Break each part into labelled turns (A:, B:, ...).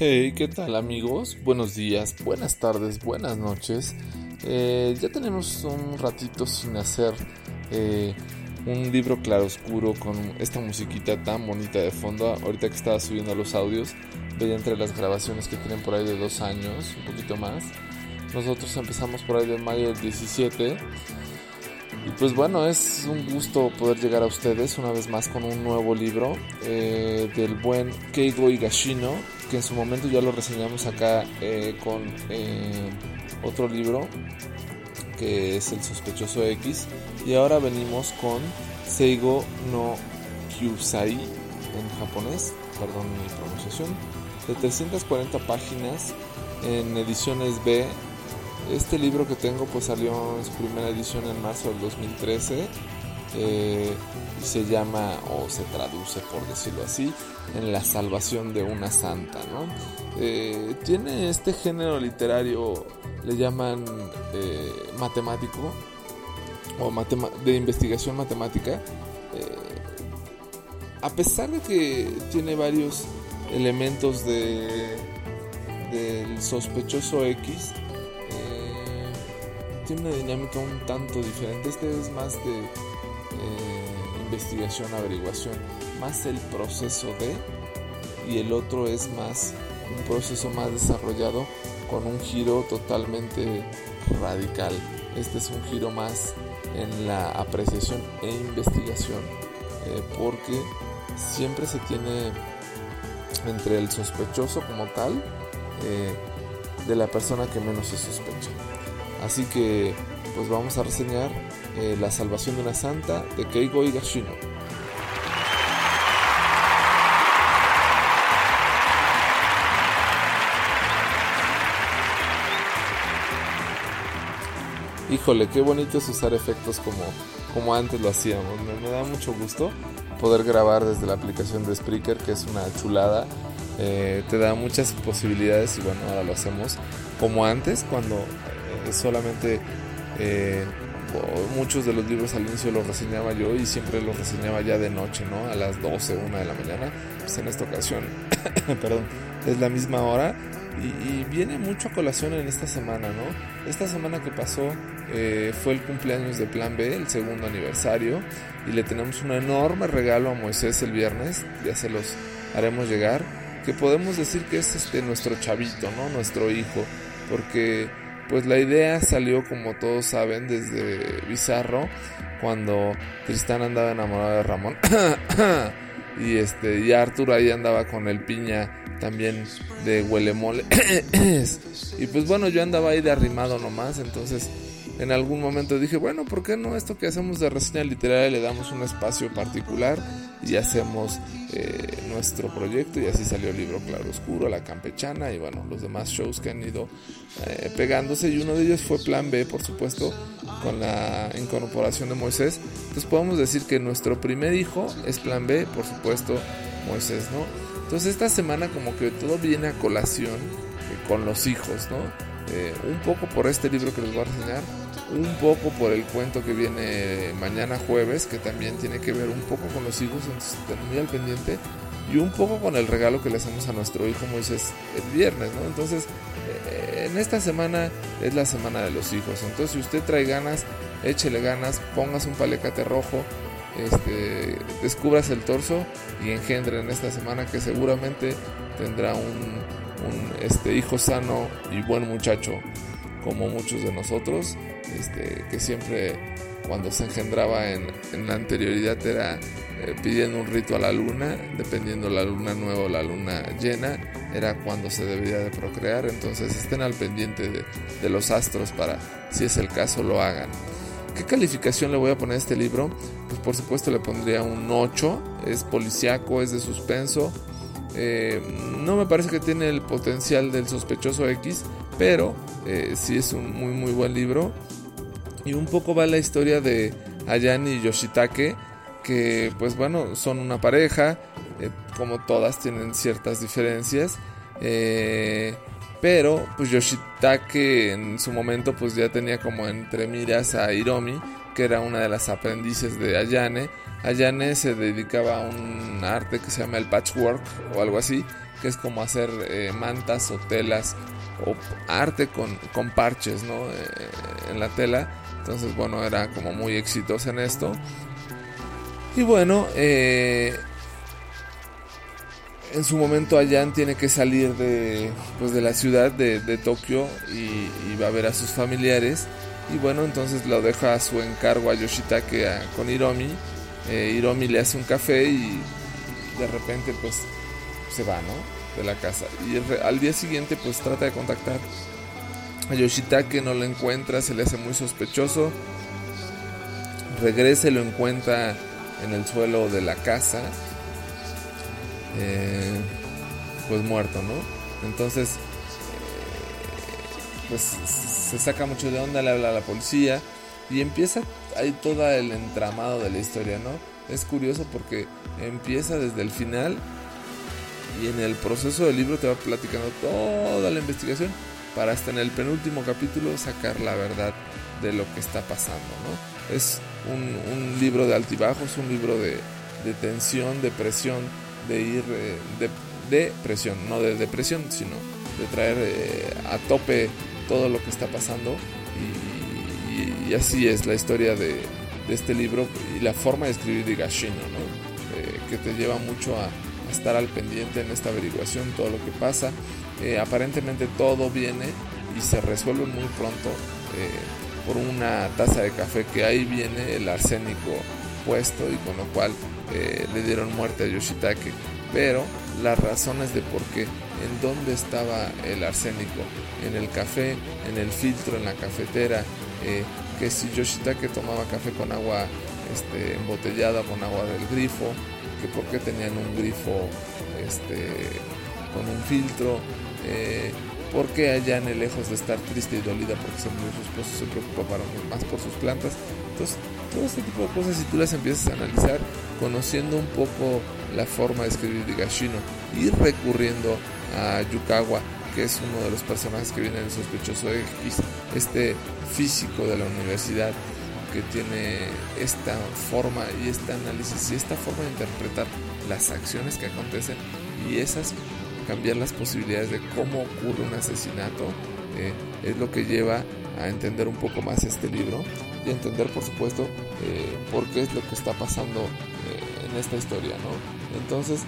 A: Hey, ¿qué tal amigos? Buenos días, buenas tardes, buenas noches. Eh, ya tenemos un ratito sin hacer eh, un libro claroscuro con esta musiquita tan bonita de fondo. Ahorita que estaba subiendo los audios, veía entre las grabaciones que tienen por ahí de dos años, un poquito más. Nosotros empezamos por ahí de mayo del 17 y pues bueno, es un gusto poder llegar a ustedes una vez más con un nuevo libro eh, del buen Keigo Higashino, que en su momento ya lo reseñamos acá eh, con eh, otro libro que es El sospechoso X. Y ahora venimos con Seigo no Kyusai en japonés, perdón mi pronunciación, de 340 páginas en ediciones B este libro que tengo pues salió en su primera edición en marzo del 2013 eh, y se llama o se traduce por decirlo así en la salvación de una santa ¿no? Eh, tiene este género literario le llaman eh, matemático o de investigación matemática a pesar de que tiene varios elementos de del sospechoso X tiene una dinámica un tanto diferente. Este es más de eh, investigación, averiguación, más el proceso de, y el otro es más un proceso más desarrollado con un giro totalmente radical. Este es un giro más en la apreciación e investigación, eh, porque siempre se tiene entre el sospechoso como tal eh, de la persona que menos se sospecha. Así que pues vamos a reseñar eh, La salvación de una santa de Keigo Higashino. Híjole, qué bonito es usar efectos como, como antes lo hacíamos. Me, da mucho gusto poder grabar desde la aplicación de Spreaker, que es una chulada. Eh, te da muchas posibilidades y bueno, ahora lo hacemos como antes, cuando solamente eh, muchos de los libros al inicio los reseñaba yo y siempre los reseñaba ya de noche, ¿no? A las 12, 1 de la mañana. Pues en esta ocasión, perdón, es la misma hora y, viene mucho a colación en esta semana, ¿no? Esta semana que pasó eh, fue el cumpleaños de Plan B, el segundo aniversario, y le tenemos un enorme regalo a Moisés el viernes, ya se los haremos llegar, que podemos decir que es este nuestro chavito, ¿no? Nuestro hijo, porque pues la idea salió, como todos saben, desde Bizarro, cuando Tristán andaba enamorado de Ramón. y este, y Arthur ahí andaba con el piña también de Huelemole. y pues bueno, yo andaba ahí de arrimado nomás, entonces en algún momento dije, bueno, ¿por qué no esto que hacemos de reseña literaria le damos un espacio particular y hacemos eh, nuestro proyecto? Y así salió el libro Claro Oscuro, La Campechana y bueno, los demás shows que han ido eh, pegándose y uno de ellos fue Plan B, por supuesto, con la incorporación de Moisés. Entonces podemos decir que nuestro primer hijo es Plan B, por supuesto, Moisés, ¿no? Entonces esta semana como que todo viene a colación eh, con los hijos, ¿no? un poco por este libro que les voy a reseñar, un poco por el cuento que viene mañana jueves, que también tiene que ver un poco con los hijos, entonces muy al pendiente, y un poco con el regalo que le hacemos a nuestro hijo Moisés el viernes, ¿no? Entonces, eh, en esta semana es la semana de los hijos, entonces si usted trae ganas, échele ganas, pongas un palecate rojo, este, descubras el torso y engendre en esta semana que seguramente tendrá un, un este, hijo sano y buen muchacho como muchos de nosotros, este, que siempre cuando se engendraba en, la anterioridad era eh, pidiendo un rito a la luna, dependiendo la luna nueva o la luna llena, era cuando se debería de procrear, entonces estén al pendiente de, de los astros para, si es el caso, lo hagan. ¿Qué calificación le voy a poner a este libro? Pues por supuesto le pondría un 8, es policiaco, es de suspenso, eh, no me parece que tiene el potencial del sospechoso X, pero eh, sí es un muy muy buen libro. Y un poco va la historia de Ayane y Yoshitake, que pues bueno, son una pareja, eh, como todas tienen ciertas diferencias. pero pues Yoshitake en su momento pues ya tenía como entre miras a Hiromi, que era una de las aprendices de Ayane Ayane se dedicaba a un arte que se llama el patchwork o algo así, que es como hacer eh, mantas o telas o arte con, con parches ¿no? Eh, en la tela. Entonces, bueno, era como muy exitosa en esto. Y bueno, eh, en su momento Ayane tiene que salir de, pues de la ciudad de, Tokio y, va a ver a sus familiares. Y bueno, entonces lo deja a su encargo a Yoshitake con Hiromi eh, Hiromi le hace un café y de repente pues se va, ¿no? De la casa. Y al día siguiente pues trata de contactar a Yoshitake, no lo encuentra, se le hace muy sospechoso. Regresa y lo encuentra en el suelo de la casa. Eh, pues muerto, ¿no? Entonces, eh, pues se saca mucho de onda, le habla a la policía y empieza ahí todo el entramado de la historia, ¿no? Es curioso porque empieza desde el final y en el proceso del libro te va platicando toda la investigación para hasta en el penúltimo capítulo sacar la verdad de lo que está pasando, ¿no? Es un, libro de altibajos, un libro de, tensión, de presión, de ir eh, de, presión, no de depresión, sino de traer eh, a tope todo lo que está pasando y, así es la historia de, este libro y la forma de escribir de Gashino, eh, que te lleva mucho a, estar al pendiente en esta averiguación, todo lo que pasa. Eh, aparentemente todo viene y se resuelve muy pronto eh, por una taza de café que ahí viene el arsénico puesto y con lo cual le dieron muerte a Yoshitake. Pero las razones de por qué, en dónde estaba el arsénico, en el café, en el filtro, en la cafetera, eh, que si Yoshitake tomaba café con agua este, embotellada, con agua del grifo, que por qué tenían un grifo este, con un filtro, eh, por qué Ayane, lejos de estar triste y dolida porque se murió su esposo, se preocupa para, más por sus plantas. Entonces, todo este tipo de cosas, si tú las empiezas a analizar, conociendo un poco la forma de escribir de Gashino y recurriendo a Yukawa, que es uno de los personajes que viene en el sospechoso X, este físico de la universidad que tiene esta forma y este análisis y esta forma de interpretar las acciones que acontecen y esas cambiar las posibilidades de cómo ocurre un asesinato eh, es lo que lleva a entender un poco más este libro y entender por supuesto eh, por qué es lo que está pasando eh, en esta historia ¿no? entonces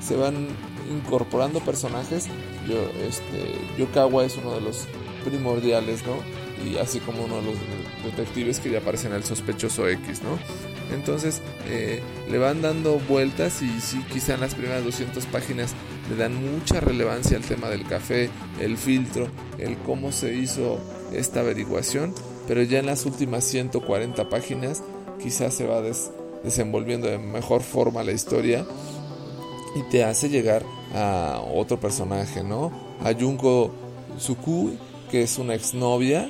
A: se van incorporando personajes yo este Yokawa es uno de los primordiales no y así como uno de los detectives que ya aparece en el sospechoso X, ¿no? Entonces eh, le van dando vueltas y sí, quizá en las primeras 200 páginas le dan mucha relevancia al tema del café, el filtro, el cómo se hizo esta averiguación, pero ya en las últimas 140 páginas quizás se va desenvolviendo de mejor forma la historia y te hace llegar a otro personaje, ¿no? A Junko Tsukui, que es una exnovia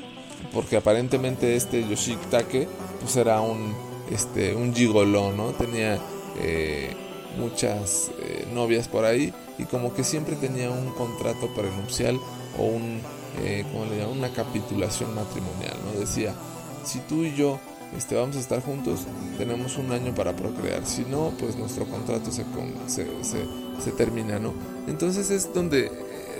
A: porque aparentemente este Yoshitake pues era un este un gigoló, ¿no? Tenía eh, muchas eh, novias por ahí y como que siempre tenía un contrato prenupcial o un eh, ¿cómo le llaman? una capitulación matrimonial, ¿no? Decía, si tú y yo este, vamos a estar juntos, tenemos un año para procrear, si no, pues nuestro contrato se, se, se, se termina, ¿no? Entonces es donde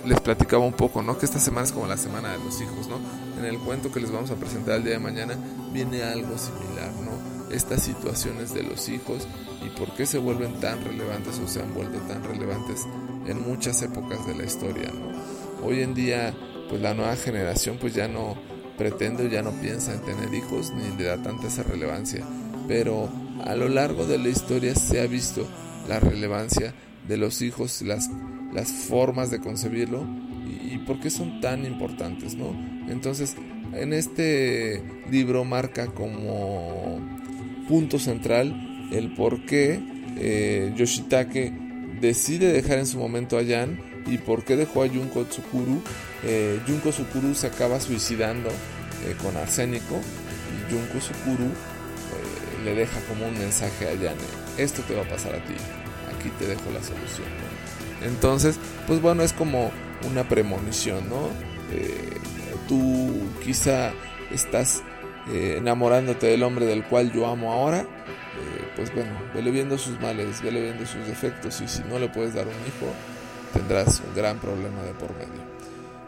A: les platicaba un poco, ¿no? Que esta semana es como la semana de los hijos, ¿no? En el cuento que les vamos a presentar el día de mañana viene algo similar, ¿no? Estas situaciones de los hijos y por qué se vuelven tan relevantes o se han vuelto tan relevantes en muchas épocas de la historia, ¿no? Hoy en día, pues la nueva generación pues ya no, pretende o ya no piensa en tener hijos ni le da tanta esa relevancia. Pero a lo largo de la historia se ha visto la relevancia de los hijos, las, las formas de concebirlo y, por qué son tan importantes, ¿no? Entonces, en este libro marca como punto central el por qué eh, Yoshitake decide dejar en su momento a Yan y por qué dejó a Junko Tsukuru. Eh, Junko Tsukuru se acaba suicidando eh, con arsénico y Junko Tsukuru eh, le deja como un mensaje a Yan, esto te va a pasar a ti, aquí te dejo la solución. Entonces, pues bueno, es como una premonición, ¿no? tú quizá estás enamorándote del hombre del cual yo amo ahora, pues bueno, vele viendo sus males, vele viendo sus defectos y si no le puedes dar un hijo, tendrás un gran problema de por medio.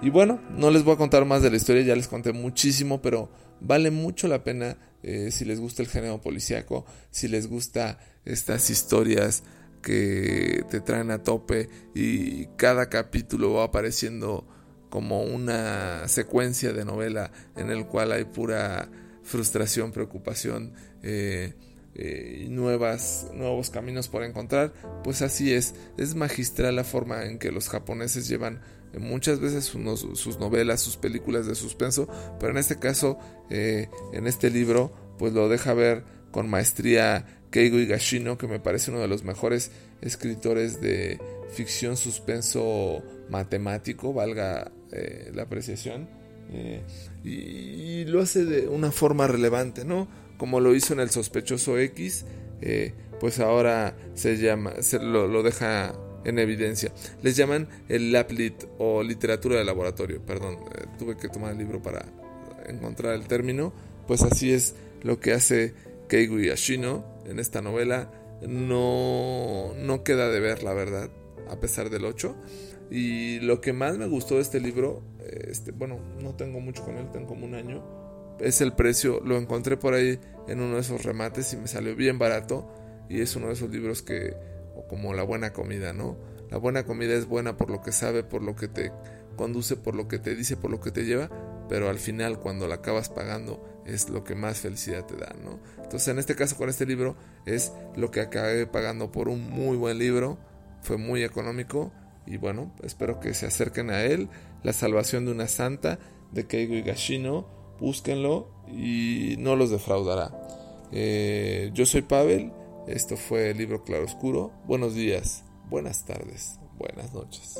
A: Y bueno, no les voy a contar más de la historia, ya les conté muchísimo, pero vale mucho la pena eh, si les gusta el género policíaco, si les gusta estas historias que te traen a tope y cada capítulo va apareciendo como una secuencia de novela en el cual hay pura frustración, preocupación, eh, eh, nuevas, nuevos caminos por encontrar, pues así es, es magistral la forma en que los japoneses llevan eh, muchas veces sus novelas, sus películas de suspenso, pero en este caso, eh, en este libro, pues lo deja ver con maestría Keigo Higashino, que me parece uno de los mejores escritores de ficción suspenso matemático, valga la apreciación, y, y lo hace de una forma relevante, ¿no? como lo hizo en el sospechoso X, eh, pues ahora se llama, se lo, deja en evidencia. Les llaman el Laplit o literatura de laboratorio. Perdón, eh, tuve que tomar el libro para encontrar el término. Pues así es lo que hace Keigo Yashino en esta novela. No, no queda de ver, la verdad, a pesar del 8. Y lo que más me gustó de este libro, este, bueno, no tengo mucho con él, tengo como un año es el precio, lo encontré por ahí en uno de esos remates y me salió bien barato y es uno de esos libros que, o como la buena comida, ¿no? La buena comida es buena por lo que sabe, por lo que te conduce, por lo que te dice, por lo que te lleva, pero al final cuando la acabas pagando es lo que más felicidad te da, ¿no? Entonces en este caso con este libro es lo que acabé pagando por un muy buen libro, fue muy económico y bueno, espero que se acerquen a él, La salvación de una santa de Keigo Higashino, búsquenlo y no los defraudará. Eh, yo soy Pavel, esto fue el libro Claroscuro. Buenos días, buenas tardes, buenas noches.